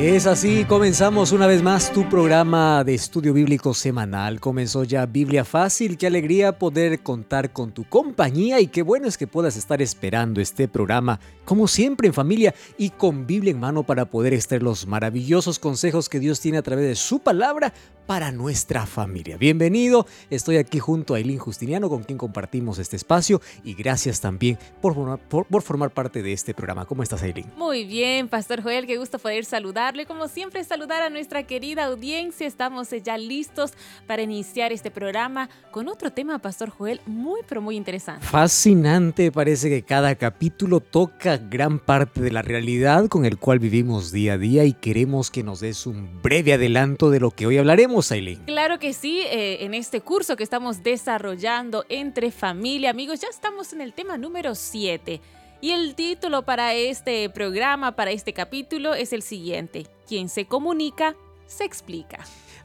Es así, comenzamos una vez más tu programa de estudio bíblico semanal. Comenzó ya Biblia Fácil, qué alegría poder contar con tu compañía y qué bueno es que puedas estar esperando este programa, como siempre en familia y con Biblia en mano para poder extraer los maravillosos consejos que Dios tiene a través de su palabra para nuestra familia. Bienvenido, estoy aquí junto a Eileen Justiniano con quien compartimos este espacio y gracias también por formar, por, formar parte de este programa. ¿Cómo estás Eileen? Muy bien, Pastor Joel, qué gusto poder saludarle. Como siempre, saludar a nuestra querida audiencia. Estamos ya listos para iniciar este programa con otro tema, Pastor Joel, muy pero muy interesante. Fascinante, parece que cada capítulo toca gran parte de la realidad con el cual vivimos día a día y queremos que nos des un breve adelanto de lo que hoy hablaremos Claro que sí, eh, en este curso que estamos desarrollando entre familia, amigos, ya estamos en el tema número 7. Y el título para este programa, para este capítulo, es el siguiente. Quien se comunica, se explica.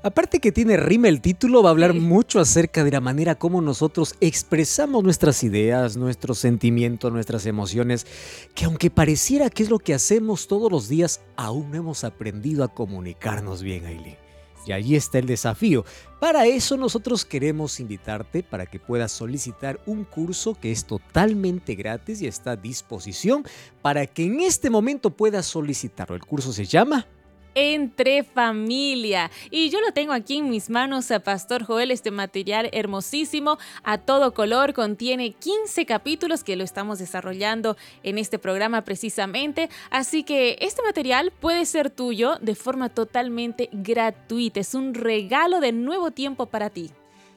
Aparte que tiene rima el título, va a hablar mucho acerca de la manera como nosotros expresamos nuestras ideas, nuestros sentimientos, nuestras emociones, que aunque pareciera que es lo que hacemos todos los días, aún no hemos aprendido a comunicarnos bien, Aileen. Y ahí está el desafío. Para eso nosotros queremos invitarte para que puedas solicitar un curso que es totalmente gratis y está a disposición para que en este momento puedas solicitarlo. El curso se llama entre familia. Y yo lo tengo aquí en mis manos a Pastor Joel, este material hermosísimo, a todo color, contiene 15 capítulos que lo estamos desarrollando en este programa precisamente. Así que este material puede ser tuyo de forma totalmente gratuita. Es un regalo de nuevo tiempo para ti.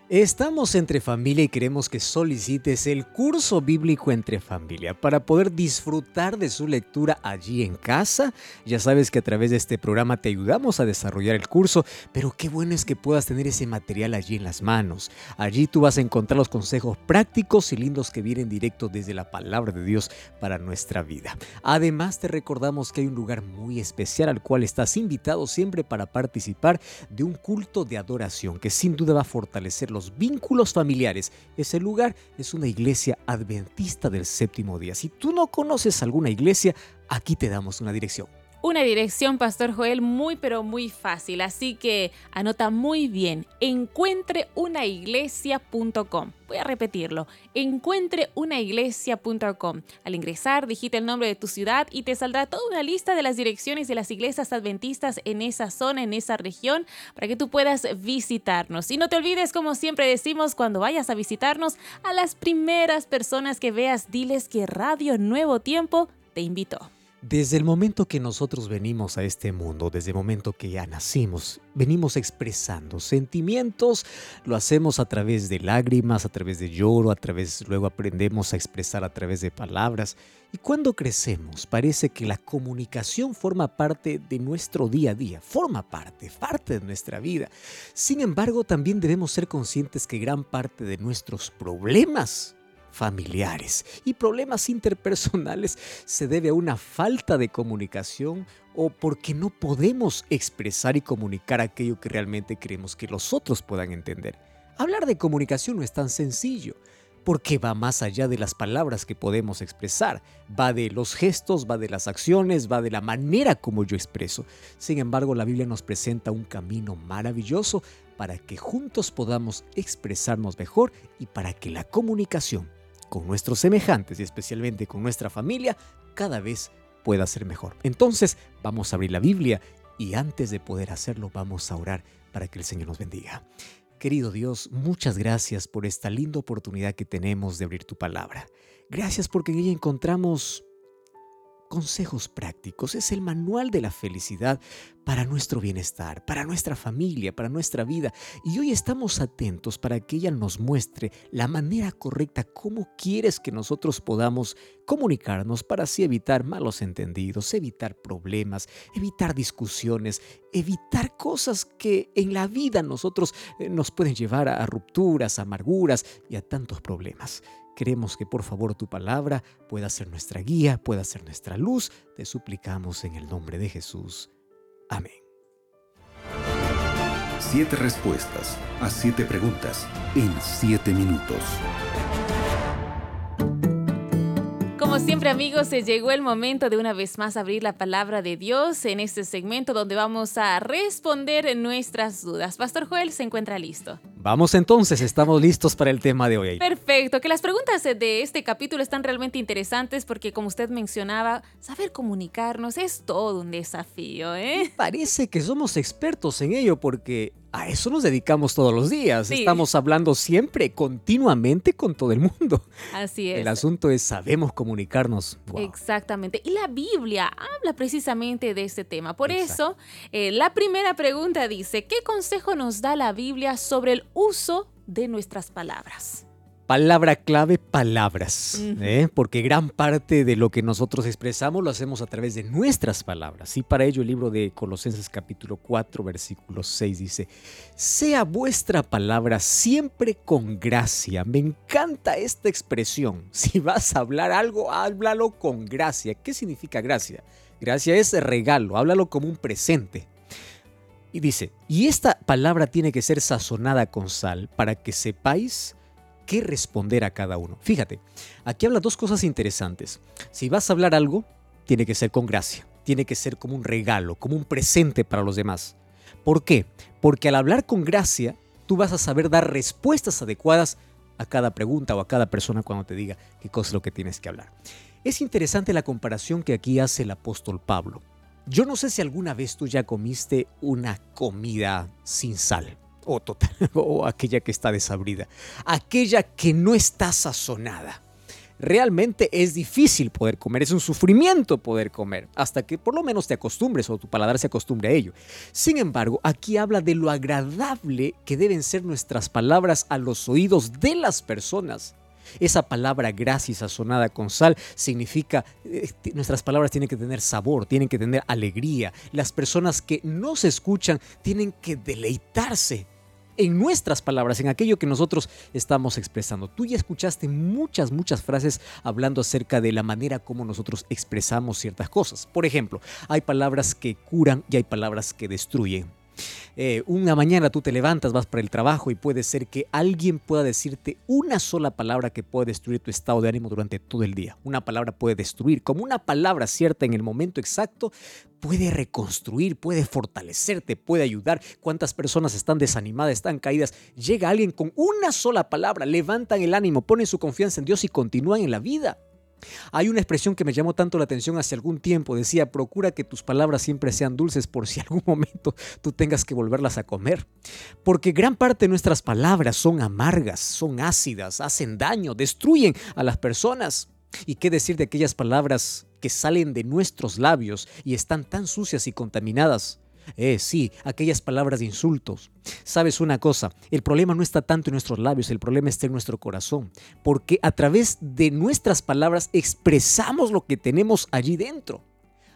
Estamos entre familia y queremos que solicites el curso bíblico entre familia para poder disfrutar de su lectura allí en casa. Ya sabes que a través de este programa te ayudamos a desarrollar el curso, pero qué bueno es que puedas tener ese material allí en las manos. Allí tú vas a encontrar los consejos prácticos y lindos que vienen directo desde la palabra de Dios para nuestra vida. Además te recordamos que hay un lugar muy especial al cual estás invitado siempre para participar de un culto de adoración que sin duda va a fortalecer los vínculos familiares. Ese lugar es una iglesia adventista del séptimo día. Si tú no conoces alguna iglesia, aquí te damos una dirección. Una dirección, Pastor Joel, muy pero muy fácil, así que anota muy bien, encuentreunaiglesia.com. Voy a repetirlo, encuentreunaiglesia.com. Al ingresar, digita el nombre de tu ciudad y te saldrá toda una lista de las direcciones de las iglesias adventistas en esa zona, en esa región, para que tú puedas visitarnos. Y no te olvides, como siempre decimos, cuando vayas a visitarnos, a las primeras personas que veas, diles que Radio Nuevo Tiempo te invitó. Desde el momento que nosotros venimos a este mundo, desde el momento que ya nacimos, venimos expresando sentimientos, lo hacemos a través de lágrimas, a través de lloro, a través, luego aprendemos a expresar a través de palabras. Y cuando crecemos, parece que la comunicación forma parte de nuestro día a día, forma parte, parte de nuestra vida. Sin embargo, también debemos ser conscientes que gran parte de nuestros problemas familiares y problemas interpersonales se debe a una falta de comunicación o porque no podemos expresar y comunicar aquello que realmente queremos que los otros puedan entender. Hablar de comunicación no es tan sencillo porque va más allá de las palabras que podemos expresar, va de los gestos, va de las acciones, va de la manera como yo expreso. Sin embargo, la Biblia nos presenta un camino maravilloso para que juntos podamos expresarnos mejor y para que la comunicación con nuestros semejantes y especialmente con nuestra familia cada vez pueda ser mejor. Entonces vamos a abrir la Biblia y antes de poder hacerlo vamos a orar para que el Señor nos bendiga. Querido Dios, muchas gracias por esta linda oportunidad que tenemos de abrir tu palabra. Gracias porque en ella encontramos consejos prácticos, es el manual de la felicidad para nuestro bienestar, para nuestra familia, para nuestra vida. Y hoy estamos atentos para que ella nos muestre la manera correcta, cómo quieres que nosotros podamos comunicarnos para así evitar malos entendidos, evitar problemas, evitar discusiones, evitar cosas que en la vida nosotros eh, nos pueden llevar a rupturas, amarguras y a tantos problemas. Queremos que por favor tu palabra pueda ser nuestra guía, pueda ser nuestra luz. Te suplicamos en el nombre de Jesús. Amén. Siete respuestas a siete preguntas en siete minutos. Como siempre amigos, se llegó el momento de una vez más abrir la palabra de Dios en este segmento donde vamos a responder nuestras dudas. Pastor Joel se encuentra listo. Vamos entonces, estamos listos para el tema de hoy. Perfecto, que las preguntas de este capítulo están realmente interesantes porque como usted mencionaba, saber comunicarnos es todo un desafío. ¿eh? Parece que somos expertos en ello porque a eso nos dedicamos todos los días. Estamos hablando siempre, continuamente con todo el mundo. Así es. El asunto es, sabemos comunicarnos. Exactamente. Y la Biblia habla precisamente de este tema. Por eso, eh, la primera pregunta dice, ¿qué consejo nos da la Biblia sobre el uso de nuestras palabras? Palabra clave, palabras, ¿eh? porque gran parte de lo que nosotros expresamos lo hacemos a través de nuestras palabras. Y para ello el libro de Colosenses capítulo 4, versículo 6 dice, sea vuestra palabra siempre con gracia. Me encanta esta expresión. Si vas a hablar algo, háblalo con gracia. ¿Qué significa gracia? Gracia es regalo, háblalo como un presente. Y dice, y esta palabra tiene que ser sazonada con sal para que sepáis qué responder a cada uno. Fíjate, aquí habla dos cosas interesantes. Si vas a hablar algo, tiene que ser con gracia, tiene que ser como un regalo, como un presente para los demás. ¿Por qué? Porque al hablar con gracia, tú vas a saber dar respuestas adecuadas a cada pregunta o a cada persona cuando te diga qué cosa es lo que tienes que hablar. Es interesante la comparación que aquí hace el apóstol Pablo. Yo no sé si alguna vez tú ya comiste una comida sin sal o aquella que está desabrida, aquella que no está sazonada. Realmente es difícil poder comer, es un sufrimiento poder comer, hasta que por lo menos te acostumbres o tu paladar se acostumbre a ello. Sin embargo, aquí habla de lo agradable que deben ser nuestras palabras a los oídos de las personas. Esa palabra gracia sazonada con sal significa, eh, nuestras palabras tienen que tener sabor, tienen que tener alegría. Las personas que nos escuchan tienen que deleitarse en nuestras palabras, en aquello que nosotros estamos expresando. Tú ya escuchaste muchas, muchas frases hablando acerca de la manera como nosotros expresamos ciertas cosas. Por ejemplo, hay palabras que curan y hay palabras que destruyen. Eh, una mañana tú te levantas, vas para el trabajo y puede ser que alguien pueda decirte una sola palabra que puede destruir tu estado de ánimo durante todo el día. Una palabra puede destruir, como una palabra cierta en el momento exacto, puede reconstruir, puede fortalecerte, puede ayudar. ¿Cuántas personas están desanimadas, están caídas? Llega alguien con una sola palabra, levantan el ánimo, ponen su confianza en Dios y continúan en la vida. Hay una expresión que me llamó tanto la atención hace algún tiempo. Decía, procura que tus palabras siempre sean dulces por si algún momento tú tengas que volverlas a comer. Porque gran parte de nuestras palabras son amargas, son ácidas, hacen daño, destruyen a las personas. ¿Y qué decir de aquellas palabras que salen de nuestros labios y están tan sucias y contaminadas? Eh, sí, aquellas palabras de insultos. Sabes una cosa, el problema no está tanto en nuestros labios, el problema está en nuestro corazón, porque a través de nuestras palabras expresamos lo que tenemos allí dentro.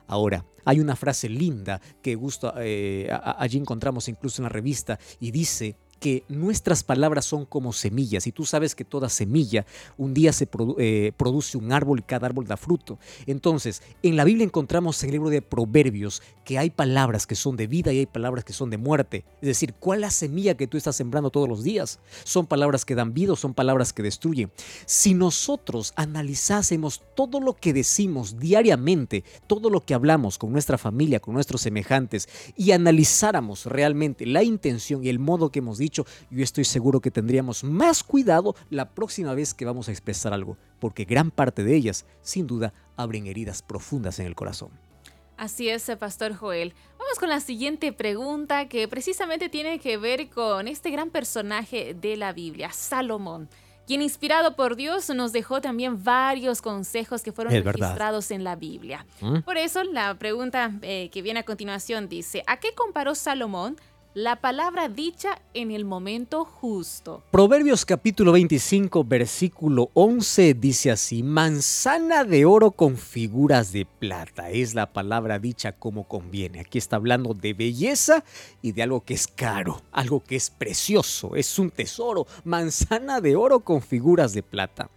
Ahora, hay una frase linda que gusta, eh, allí encontramos incluso en la revista y dice, que nuestras palabras son como semillas y tú sabes que toda semilla un día se eh, produce un árbol y cada árbol da fruto. Entonces, en la Biblia encontramos en el libro de Proverbios que hay palabras que son de vida y hay palabras que son de muerte. Es decir, ¿cuál es la semilla que tú estás sembrando todos los días? ¿Son palabras que dan vida o son palabras que destruyen? Si nosotros analizásemos todo lo que decimos diariamente, todo lo que hablamos con nuestra familia, con nuestros semejantes y analizáramos realmente la intención y el modo que hemos dicho, yo estoy seguro que tendríamos más cuidado la próxima vez que vamos a expresar algo, porque gran parte de ellas, sin duda, abren heridas profundas en el corazón. Así es, Pastor Joel. Vamos con la siguiente pregunta que precisamente tiene que ver con este gran personaje de la Biblia, Salomón quien inspirado por Dios nos dejó también varios consejos que fueron registrados en la Biblia. ¿Mm? Por eso la pregunta eh, que viene a continuación dice, ¿a qué comparó Salomón la palabra dicha en el momento justo. Proverbios capítulo 25, versículo 11 dice así, manzana de oro con figuras de plata. Es la palabra dicha como conviene. Aquí está hablando de belleza y de algo que es caro, algo que es precioso, es un tesoro. Manzana de oro con figuras de plata.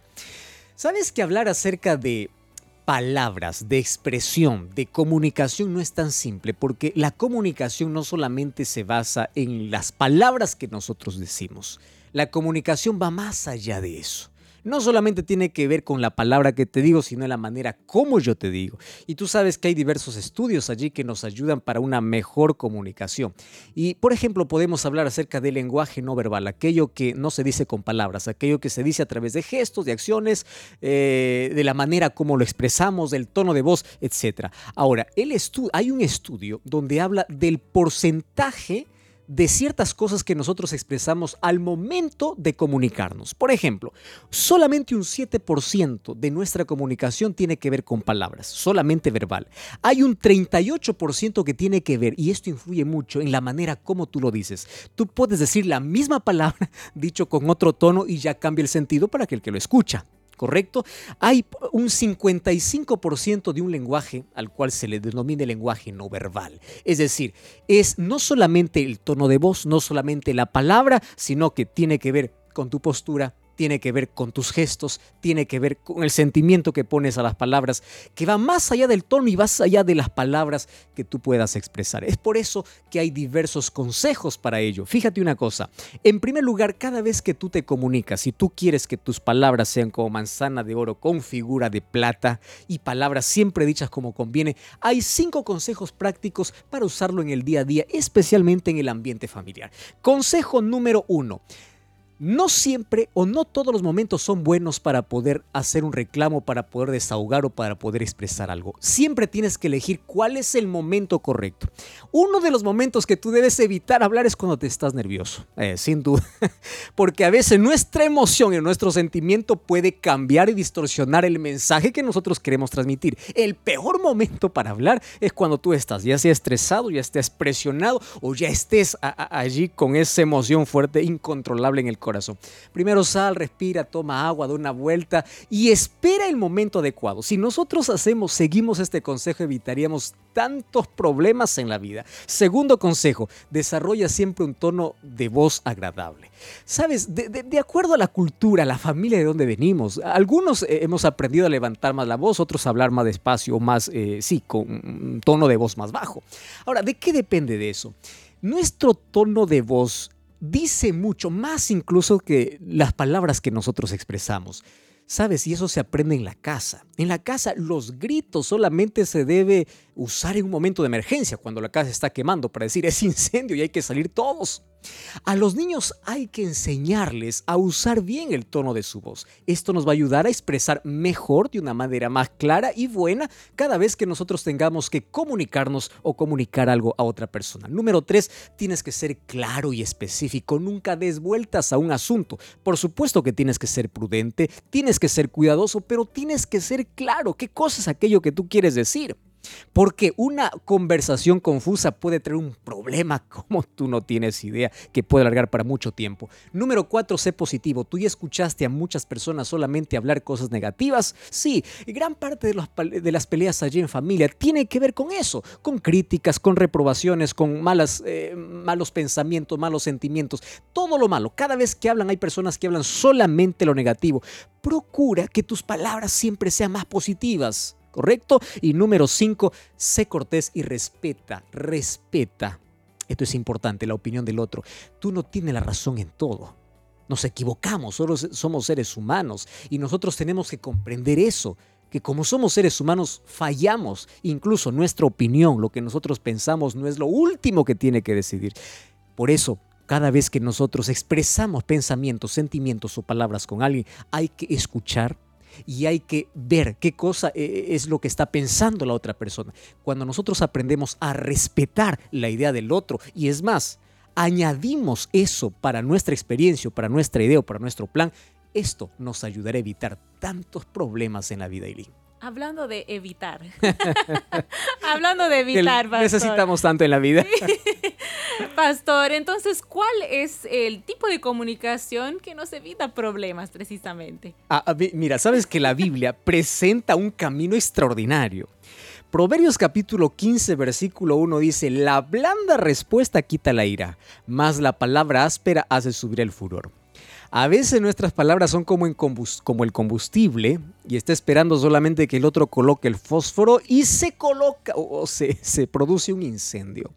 ¿Sabes que hablar acerca de palabras, de expresión, de comunicación no es tan simple, porque la comunicación no solamente se basa en las palabras que nosotros decimos, la comunicación va más allá de eso no solamente tiene que ver con la palabra que te digo, sino la manera como yo te digo. Y tú sabes que hay diversos estudios allí que nos ayudan para una mejor comunicación. Y, por ejemplo, podemos hablar acerca del lenguaje no verbal, aquello que no se dice con palabras, aquello que se dice a través de gestos, de acciones, eh, de la manera como lo expresamos, del tono de voz, etc. Ahora, el hay un estudio donde habla del porcentaje de ciertas cosas que nosotros expresamos al momento de comunicarnos. Por ejemplo, solamente un 7% de nuestra comunicación tiene que ver con palabras, solamente verbal. Hay un 38% que tiene que ver, y esto influye mucho en la manera como tú lo dices. Tú puedes decir la misma palabra dicho con otro tono y ya cambia el sentido para aquel que lo escucha. ¿Correcto? Hay un 55% de un lenguaje al cual se le denomina lenguaje no verbal. Es decir, es no solamente el tono de voz, no solamente la palabra, sino que tiene que ver con tu postura, tiene que ver con tus gestos, tiene que ver con el sentimiento que pones a las palabras, que va más allá del tono y más allá de las palabras que tú puedas expresar. Es por eso que hay diversos consejos para ello. Fíjate una cosa, en primer lugar, cada vez que tú te comunicas, si tú quieres que tus palabras sean como manzana de oro con figura de plata y palabras siempre dichas como conviene, hay cinco consejos prácticos para usarlo en el día a día, especialmente en el ambiente familiar. Consejo número uno no siempre o no todos los momentos son buenos para poder hacer un reclamo, para poder desahogar o para poder expresar algo. Siempre tienes que elegir cuál es el momento correcto. Uno de los momentos que tú debes evitar hablar es cuando te estás nervioso, eh, sin duda, porque a veces nuestra emoción y nuestro sentimiento puede cambiar y distorsionar el mensaje que nosotros queremos transmitir. El peor momento para hablar es cuando tú estás ya sea estresado, ya estés presionado o ya estés allí con esa emoción fuerte, incontrolable en el corazón. Primero sal, respira, toma agua, da una vuelta y espera el momento adecuado. Si nosotros hacemos, seguimos este consejo, evitaríamos tantos problemas en la vida. Segundo consejo, desarrolla siempre un tono de voz agradable. Sabes, de, acuerdo a la cultura, la familia de donde venimos, algunos eh, hemos aprendido a levantar más la voz, otros a hablar más despacio, más, eh, sí, con un tono de voz más bajo. Ahora, ¿de qué depende de eso? Nuestro tono de voz dice mucho, más incluso que las palabras que nosotros expresamos. ¿Sabes? Y eso se aprende en la casa. En la casa los gritos solamente se debe usar en un momento de emergencia, cuando la casa está quemando, para decir es incendio y hay que salir todos. A los niños hay que enseñarles a usar bien el tono de su voz. Esto nos va a ayudar a expresar mejor, de una manera más clara y buena, cada vez que nosotros tengamos que comunicarnos o comunicar algo a otra persona. Número tres, tienes que ser claro y específico. Nunca des vueltas a un asunto. Por supuesto que tienes que ser prudente, tienes que ser cuidadoso, pero tienes que ser claro qué cosa es aquello que tú quieres decir. Porque una conversación confusa puede traer un problema como tú no tienes idea, que puede alargar para mucho tiempo. Número cuatro, sé positivo. Tú ya escuchaste a muchas personas solamente hablar cosas negativas. Sí, gran parte de, las peleas allí en familia tiene que ver con eso, con críticas, con reprobaciones, con malas, eh, malos pensamientos, malos sentimientos, todo lo malo. Cada vez que hablan hay personas que hablan solamente lo negativo. Procura que tus palabras siempre sean más positivas. ¿Correcto? Y número cinco, sé cortés y respeta, respeta. Esto es importante, la opinión del otro. Tú no tienes la razón en todo. Nos equivocamos, solo somos seres humanos y nosotros tenemos que comprender eso, que como somos seres humanos fallamos, incluso nuestra opinión, lo que nosotros pensamos no es lo último que tiene que decidir. Por eso, cada vez que nosotros expresamos pensamientos, sentimientos o palabras con alguien, hay que escuchar, y hay que ver qué cosa eh, es lo que está pensando la otra persona. Cuando nosotros aprendemos a respetar la idea del otro y es más, añadimos eso para nuestra experiencia, para nuestra idea o para nuestro plan, Esto nos ayudará a evitar tantos problemas en la vida, Eileen. Hablando de evitar. Hablando de evitar, pastor. Necesitamos tanto en la vida. pastor, entonces, ¿cuál es el tipo de comunicación que nos evita problemas precisamente? Ah, mira, sabes que la Biblia presenta un camino extraordinario. Proverbios capítulo 15, versículo 1 dice, la blanda respuesta quita la ira, mas la palabra áspera hace subir el furor. A veces nuestras palabras son como, el combustible y está esperando solamente que el otro coloque el fósforo y se coloca o se, se produce un incendio.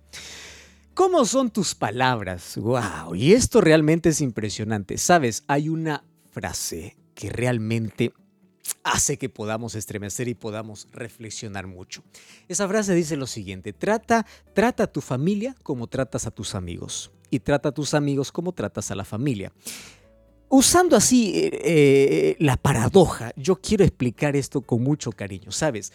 ¿Cómo son tus palabras? ¡Wow! Y esto realmente es impresionante. Sabes, hay una frase que realmente hace que podamos estremecer y podamos reflexionar mucho. Esa frase dice lo siguiente, trata, trata a tu familia como tratas a tus amigos y trata a tus amigos como tratas a la familia. Usando así eh, eh, la paradoja, yo quiero explicar esto con mucho cariño, ¿sabes?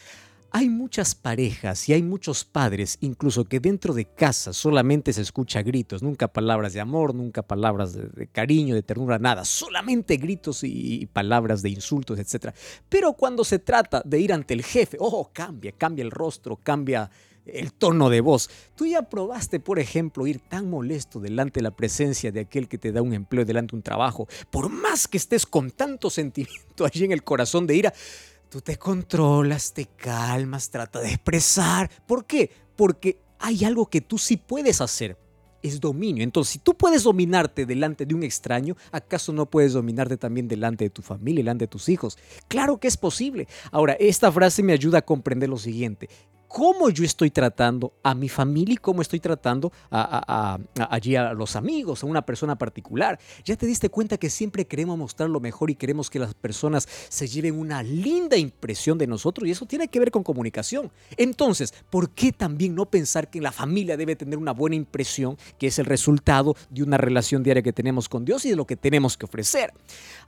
Hay muchas parejas y hay muchos padres, incluso que dentro de casa solamente se escucha gritos, nunca palabras de amor, nunca palabras de, cariño, de ternura, nada, solamente gritos y, palabras de insultos, etc. Pero cuando se trata de ir ante el jefe, oh, cambia, cambia el rostro, cambia el tono de voz. Tú ya probaste, por ejemplo, ir tan molesto delante de la presencia de aquel que te da un empleo, delante de un trabajo, por más que estés con tanto sentimiento allí en el corazón de ira, tú te controlas, te calmas, trata de expresar. ¿Por qué? Porque hay algo que tú sí puedes hacer. Es dominio. Entonces, si tú puedes dominarte delante de un extraño, ¿acaso no puedes dominarte también delante de tu familia, delante de tus hijos? Claro que es posible. Ahora, esta frase me ayuda a comprender lo siguiente cómo yo estoy tratando a mi familia y cómo estoy tratando a, allí a los amigos, a una persona particular. Ya te diste cuenta que siempre queremos mostrar lo mejor y queremos que las personas se lleven una linda impresión de nosotros y eso tiene que ver con comunicación. Entonces, ¿por qué también no pensar que la familia debe tener una buena impresión, que es el resultado de una relación diaria que tenemos con Dios y de lo que tenemos que ofrecer?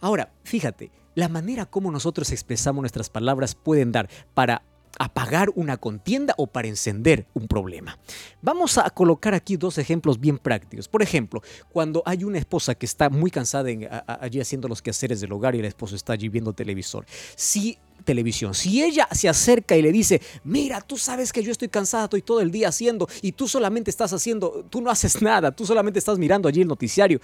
Ahora, fíjate, la manera como nosotros expresamos nuestras palabras pueden dar para apagar una contienda o para encender un problema. Vamos a colocar aquí dos ejemplos bien prácticos. Por ejemplo, cuando hay una esposa que está muy cansada allí haciendo los quehaceres del hogar y el esposo está allí viendo televisor. Si televisión. Si ella se acerca y le dice, mira, tú sabes que yo estoy cansada, estoy todo el día haciendo y tú solamente estás haciendo, tú no haces nada, tú solamente estás mirando allí el noticiario.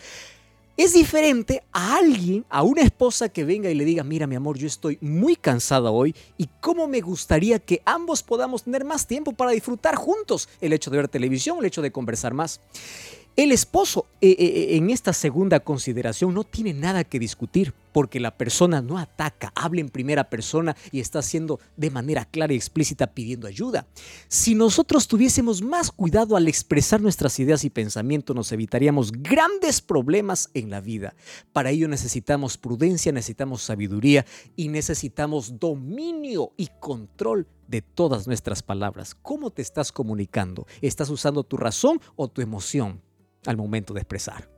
Es diferente a alguien, a una esposa que venga y le diga, mira mi amor, yo estoy muy cansada hoy y cómo me gustaría que ambos podamos tener más tiempo para disfrutar juntos el hecho de ver televisión, el hecho de conversar más. El esposo eh, eh, eh, en esta segunda consideración no tiene nada que discutir porque la persona no ataca, habla en primera persona y está haciendo de manera clara y explícita pidiendo ayuda. Si nosotros tuviésemos más cuidado al expresar nuestras ideas y pensamientos, nos evitaríamos grandes problemas en la vida. Para ello necesitamos prudencia, necesitamos sabiduría y necesitamos dominio y control de todas nuestras palabras. ¿Cómo te estás comunicando? ¿Estás usando tu razón o tu emoción? Al momento de expresar.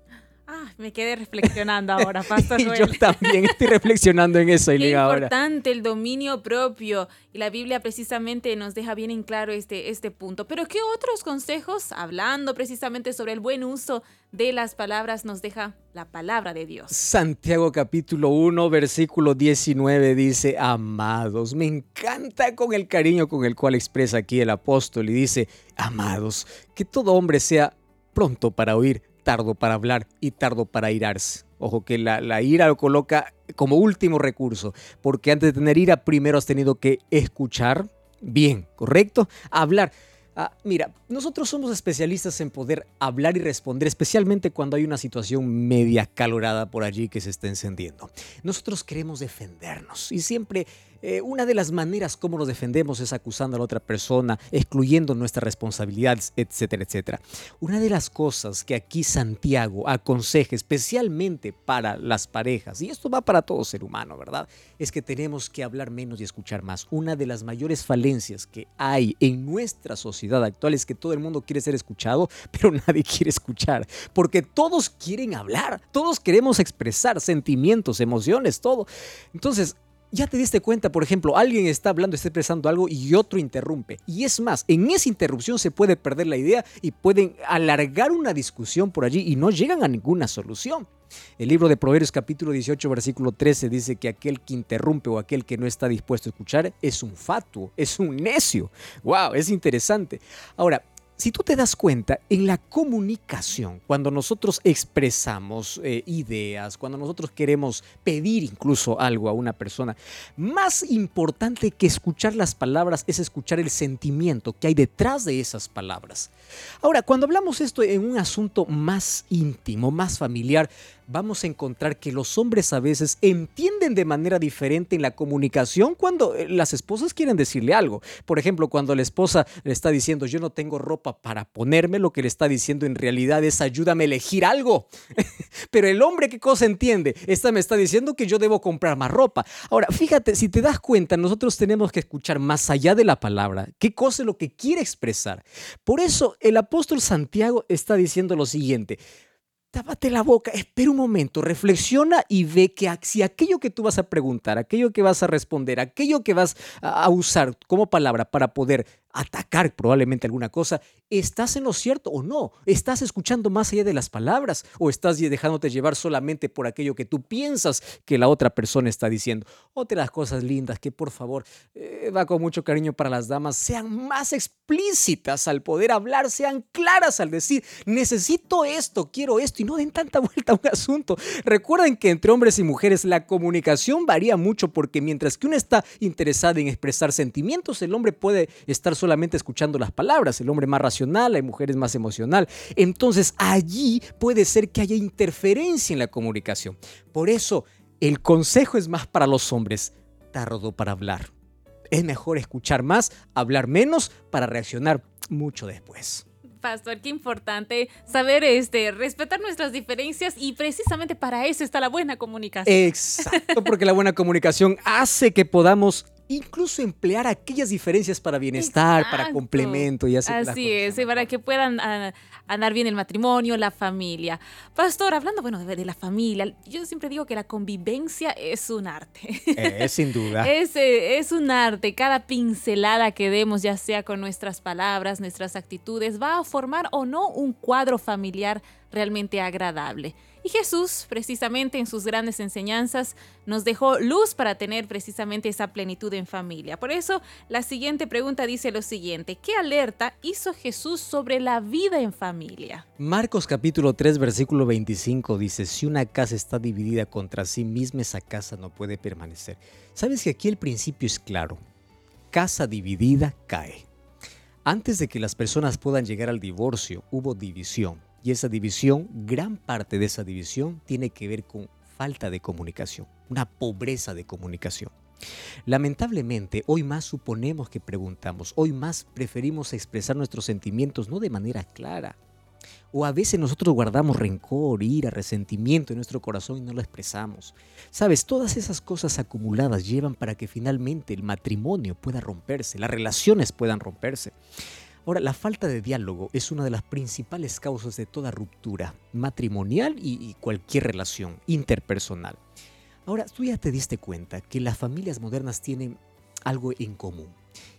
Ah, me quedé reflexionando ahora, Pastor Yo también estoy reflexionando en eso, Qué ahora. importante el dominio propio. Y la Biblia precisamente nos deja bien en claro este, este punto. Pero ¿qué otros consejos, hablando precisamente sobre el buen uso de las palabras, nos deja la palabra de Dios? Santiago capítulo 1, versículo 19 dice, amados, me encanta con el cariño con el cual expresa aquí el apóstol y dice, amados, que todo hombre sea pronto para oír, tardo para hablar y tardo para irarse. Ojo que la, ira lo coloca como último recurso, porque antes de tener ira primero has tenido que escuchar bien, ¿correcto? Hablar. Ah, mira, nosotros somos especialistas en poder hablar y responder, especialmente cuando hay una situación media calorada por allí que se está encendiendo. Nosotros queremos defendernos y siempre eh, una de las maneras como nos defendemos es acusando a la otra persona, excluyendo nuestras responsabilidades, etcétera, etcétera. Una de las cosas que aquí Santiago aconseja especialmente para las parejas, y esto va para todo ser humano, ¿verdad? Es que tenemos que hablar menos y escuchar más. Una de las mayores falencias que hay en nuestra sociedad actual es que todo el mundo quiere ser escuchado, pero nadie quiere escuchar, porque todos quieren hablar, todos queremos expresar sentimientos, emociones, todo. Entonces, ya te diste cuenta, por ejemplo, alguien está hablando, está expresando algo y otro interrumpe. Y es más, en esa interrupción se puede perder la idea y pueden alargar una discusión por allí y no llegan a ninguna solución. El libro de Proverbios capítulo 18 versículo 13 dice que aquel que interrumpe o aquel que no está dispuesto a escuchar es un fatuo, es un necio. ¡Wow! Es interesante. Ahora, si tú te das cuenta, en la comunicación, cuando nosotros expresamos eh, ideas, cuando nosotros queremos pedir incluso algo a una persona, más importante que escuchar las palabras es escuchar el sentimiento que hay detrás de esas palabras. Ahora, cuando hablamos esto en un asunto más íntimo, más familiar, vamos a encontrar que los hombres a veces entienden de manera diferente en la comunicación cuando eh, las esposas quieren decirle algo. Por ejemplo, cuando la esposa le está diciendo yo no tengo ropa para ponerme, lo que le está diciendo en realidad es ayúdame a elegir algo. Pero el hombre, ¿qué cosa entiende? Esta me está diciendo que yo debo comprar más ropa. Ahora, fíjate, si te das cuenta, nosotros tenemos que escuchar más allá de la palabra, qué cosa es lo que quiere expresar. Por eso el apóstol Santiago está diciendo lo siguiente. Tápate la boca, espera un momento, reflexiona y ve que si aquello que tú vas a preguntar, aquello que vas a responder, aquello que vas a usar como palabra para poder atacar probablemente alguna cosa, ¿estás en lo cierto o no? ¿Estás escuchando más allá de las palabras o estás dejándote llevar solamente por aquello que tú piensas que la otra persona está diciendo? Otra de las cosas lindas que por favor eh, va con mucho cariño para las damas, sean más explícitas al poder hablar, sean claras al decir, necesito esto, quiero esto y no den tanta vuelta a un asunto. Recuerden que entre hombres y mujeres la comunicación varía mucho porque mientras que uno está interesado en expresar sentimientos, el hombre puede estar solamente escuchando las palabras. El hombre más racional, hay mujeres más emocional. Entonces allí puede ser que haya interferencia en la comunicación. Por eso el consejo es más para los hombres. Tardo para hablar. Es mejor escuchar más, hablar menos para reaccionar mucho después. Pastor, qué importante saber este, respetar nuestras diferencias y precisamente para eso está la buena comunicación. Exacto, porque la buena comunicación hace que podamos incluso emplear aquellas diferencias para bienestar, para complemento y así. Así es, para que puedan ah, andar bien el matrimonio, la familia. Pastor, hablando bueno de, la familia, yo siempre digo que la convivencia es un arte. Es sin duda. es, eh, es un arte. Cada pincelada que demos, ya sea con nuestras palabras, nuestras actitudes, va a formar o no un cuadro familiar realmente agradable. Y Jesús, precisamente en sus grandes enseñanzas, nos dejó luz para tener precisamente esa plenitud en familia. Por eso, la siguiente pregunta dice lo siguiente, ¿qué alerta hizo Jesús sobre la vida en familia? Marcos capítulo 3, versículo 25 dice, si una casa está dividida contra sí misma, esa casa no puede permanecer. Sabes que aquí el principio es claro, casa dividida cae. Antes de que las personas puedan llegar al divorcio, hubo división y esa división, gran parte de esa división tiene que ver con falta de comunicación, una pobreza de comunicación. Lamentablemente, hoy más suponemos que preguntamos, hoy más preferimos expresar nuestros sentimientos no de manera clara. O a veces nosotros guardamos rencor, ira, resentimiento en nuestro corazón y no lo expresamos. Sabes, todas esas cosas acumuladas llevan para que finalmente el matrimonio pueda romperse, las relaciones puedan romperse. Ahora, la falta de diálogo es una de las principales causas de toda ruptura matrimonial y, cualquier relación interpersonal. Ahora, tú ya te diste cuenta que las familias modernas tienen algo en común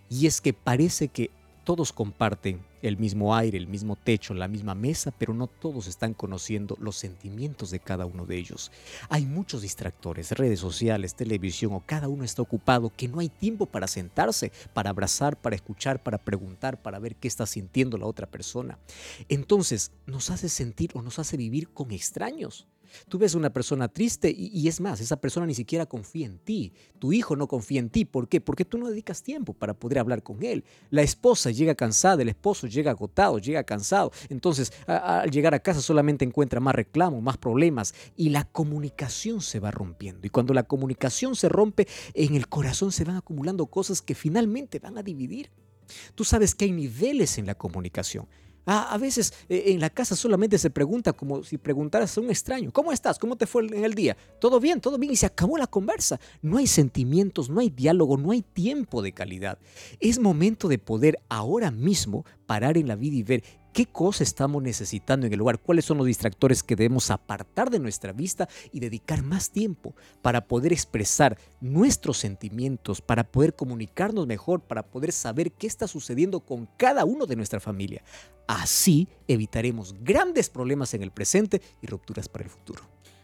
y es que parece que todos comparten el mismo aire, el mismo techo, la misma mesa, pero no todos están conociendo los sentimientos de cada uno de ellos. Hay muchos distractores, redes sociales, televisión o cada uno está ocupado que no hay tiempo para sentarse, para abrazar, para escuchar, para preguntar, para ver qué está sintiendo la otra persona. Entonces nos hace sentir o nos hace vivir con extraños. Tú ves una persona triste y, es más, esa persona ni siquiera confía en ti. Tu hijo no confía en ti. ¿Por qué? Porque tú no dedicas tiempo para poder hablar con él. La esposa llega cansada, el esposo llega agotado, llega cansado. Entonces, al llegar a casa solamente encuentra más reclamos, más problemas y la comunicación se va rompiendo. Y cuando la comunicación se rompe, en el corazón se van acumulando cosas que finalmente van a dividir. Tú sabes que hay niveles en la comunicación. Ah, a veces eh, en la casa solamente se pregunta como si preguntaras a un extraño, ¿cómo estás? ¿Cómo te fue en el día? ¿Todo bien? ¿Todo bien? Y se acabó la conversa. No hay sentimientos, no hay diálogo, no hay tiempo de calidad. Es momento de poder ahora mismo parar en la vida y ver qué cosa estamos necesitando en el lugar, cuáles son los distractores que debemos apartar de nuestra vista y dedicar más tiempo para poder expresar nuestros sentimientos, para poder comunicarnos mejor, para poder saber qué está sucediendo con cada uno de nuestra familia. Así evitaremos grandes problemas en el presente y rupturas para el futuro.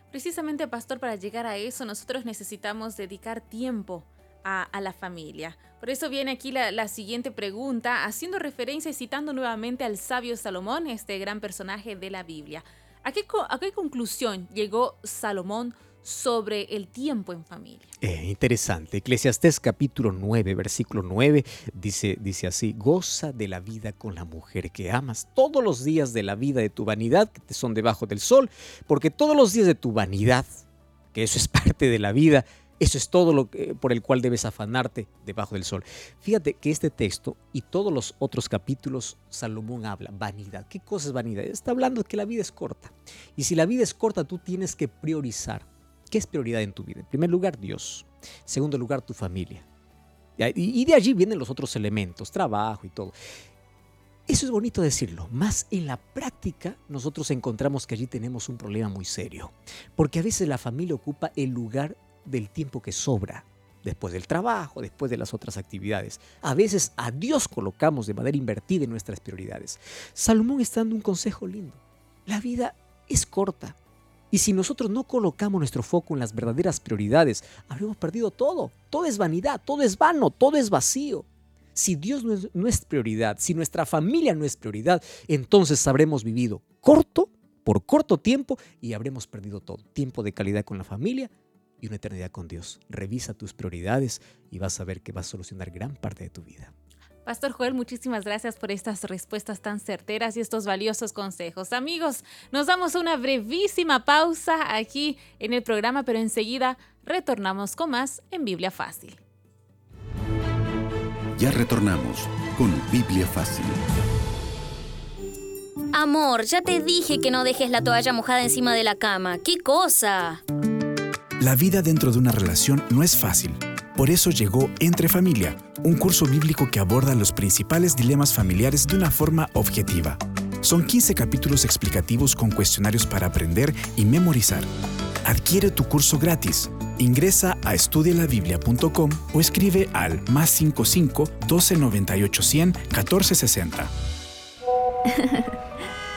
Precisamente, pastor, para llegar a eso nosotros necesitamos dedicar tiempo a, la familia. Por eso viene aquí la, siguiente pregunta, haciendo referencia y citando nuevamente al sabio Salomón, este gran personaje de la Biblia. ¿A qué, conclusión llegó Salomón sobre el tiempo en familia. Eh, interesante. Eclesiastés capítulo 9, versículo 9 dice, dice así, goza de la vida con la mujer que amas todos los días de la vida de tu vanidad que te son debajo del sol, porque todos los días de tu vanidad, que eso es parte de la vida, eso es todo lo que, por el cual debes afanarte debajo del sol. Fíjate que este texto y todos los otros capítulos, Salomón habla, vanidad. ¿Qué cosa es vanidad? Está hablando que la vida es corta. Y si la vida es corta, tú tienes que priorizar ¿Qué es prioridad en tu vida? En primer lugar, Dios. En segundo lugar, tu familia. Y de allí vienen los otros elementos, trabajo y todo. Eso es bonito decirlo, más en la práctica nosotros encontramos que allí tenemos un problema muy serio, porque a veces la familia ocupa el lugar del tiempo que sobra, después del trabajo, después de las otras actividades. A veces a Dios colocamos de manera invertida en nuestras prioridades. Salomón está dando un consejo lindo. La vida es corta, y si nosotros no colocamos nuestro foco en las verdaderas prioridades, habremos perdido todo. Todo es vanidad, todo es vano, todo es vacío. Si Dios no es, prioridad, si nuestra familia no es prioridad, entonces habremos vivido corto, por corto tiempo, y habremos perdido todo. Tiempo de calidad con la familia y una eternidad con Dios. Revisa tus prioridades y vas a ver que vas a solucionar gran parte de tu vida. Pastor Joel, muchísimas gracias por estas respuestas tan certeras y estos valiosos consejos. Amigos, nos damos una brevísima pausa aquí en el programa, pero enseguida retornamos con más en Biblia Fácil. Ya retornamos con Biblia Fácil. Amor, ya te dije que no dejes la toalla mojada encima de la cama. ¿Qué cosa? La vida dentro de una relación no es fácil. Por eso llegó Entre Familia, un curso bíblico que aborda los principales dilemas familiares de una forma objetiva. Son 15 capítulos explicativos con cuestionarios para aprender y memorizar. Adquiere tu curso gratis. Ingresa a estudialabiblia.com o escribe al más 55 1298 100 1460.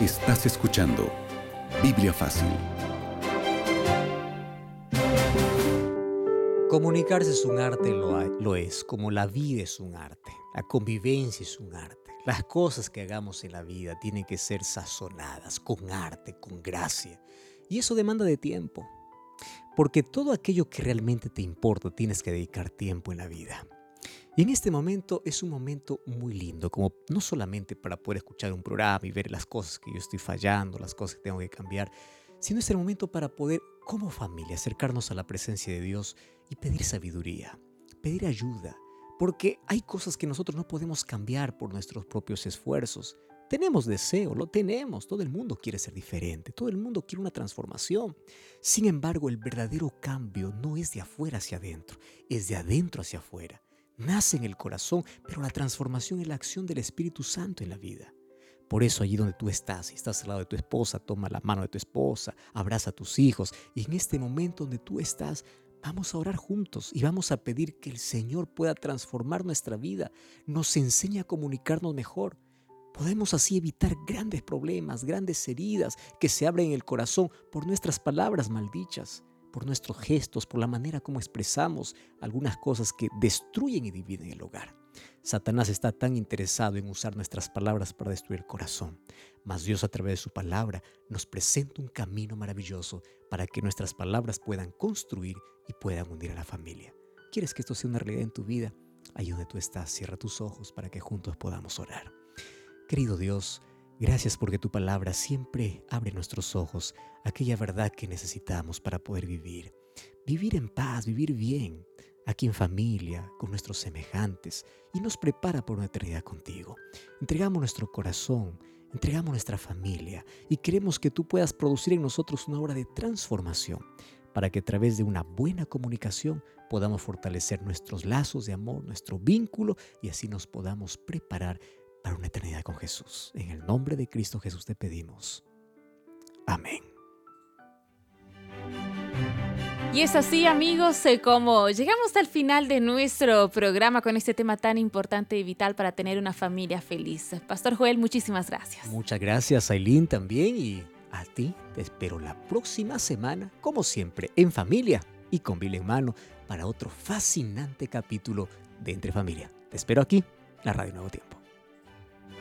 Estás escuchando Biblia Fácil. Comunicarse es un arte, lo, lo, es, como la vida es un arte, la convivencia es un arte. Las cosas que hagamos en la vida tienen que ser sazonadas con arte, con gracia. Y eso demanda de tiempo, porque todo aquello que realmente te importa tienes que dedicar tiempo en la vida. Y en este momento es un momento muy lindo, como no solamente para poder escuchar un programa y ver las cosas que yo estoy fallando, las cosas que tengo que cambiar, sino es el momento para poder, como familia, acercarnos a la presencia de Dios y pedir sabiduría, pedir ayuda, porque hay cosas que nosotros no podemos cambiar por nuestros propios esfuerzos. Tenemos deseo, lo tenemos, todo el mundo quiere ser diferente, todo el mundo quiere una transformación. Sin embargo, el verdadero cambio no es de afuera hacia adentro, es de adentro hacia afuera nace en el corazón, pero la transformación es la acción del Espíritu Santo en la vida. Por eso allí donde tú estás, si estás al lado de tu esposa, toma la mano de tu esposa, abraza a tus hijos y en este momento donde tú estás, vamos a orar juntos y vamos a pedir que el Señor pueda transformar nuestra vida, nos enseñe a comunicarnos mejor. Podemos así evitar grandes problemas, grandes heridas que se abren en el corazón por nuestras palabras maldichas por nuestros gestos, por la manera como expresamos algunas cosas que destruyen y dividen el hogar. Satanás está tan interesado en usar nuestras palabras para destruir el corazón, mas Dios a través de su palabra nos presenta un camino maravilloso para que nuestras palabras puedan construir y puedan unir a la familia. ¿Quieres que esto sea una realidad en tu vida? Ahí donde tú estás, cierra tus ojos para que juntos podamos orar. Querido Dios, Gracias porque tu palabra siempre abre nuestros ojos aquella verdad que necesitamos para poder vivir. Vivir en paz, vivir bien, aquí en familia, con nuestros semejantes, y nos prepara por una eternidad contigo. Entregamos nuestro corazón entregamos nuestra familia y queremos que tú puedas producir en nosotros una obra de transformación para que a través de una buena comunicación podamos fortalecer nuestros lazos de amor, nuestro vínculo y así nos podamos preparar para una eternidad con Jesús. En el nombre de Cristo Jesús te pedimos. Amén. Y es así, amigos, eh, como llegamos al final de nuestro programa con este tema tan importante y vital para tener una familia feliz. Pastor Joel, muchísimas gracias. Muchas gracias, Aileen, también. Y a ti te espero la próxima semana, como siempre, en familia y con Biblia en mano, para otro fascinante capítulo de Entre Familia. Te espero aquí, la Radio Nuevo Tiempo.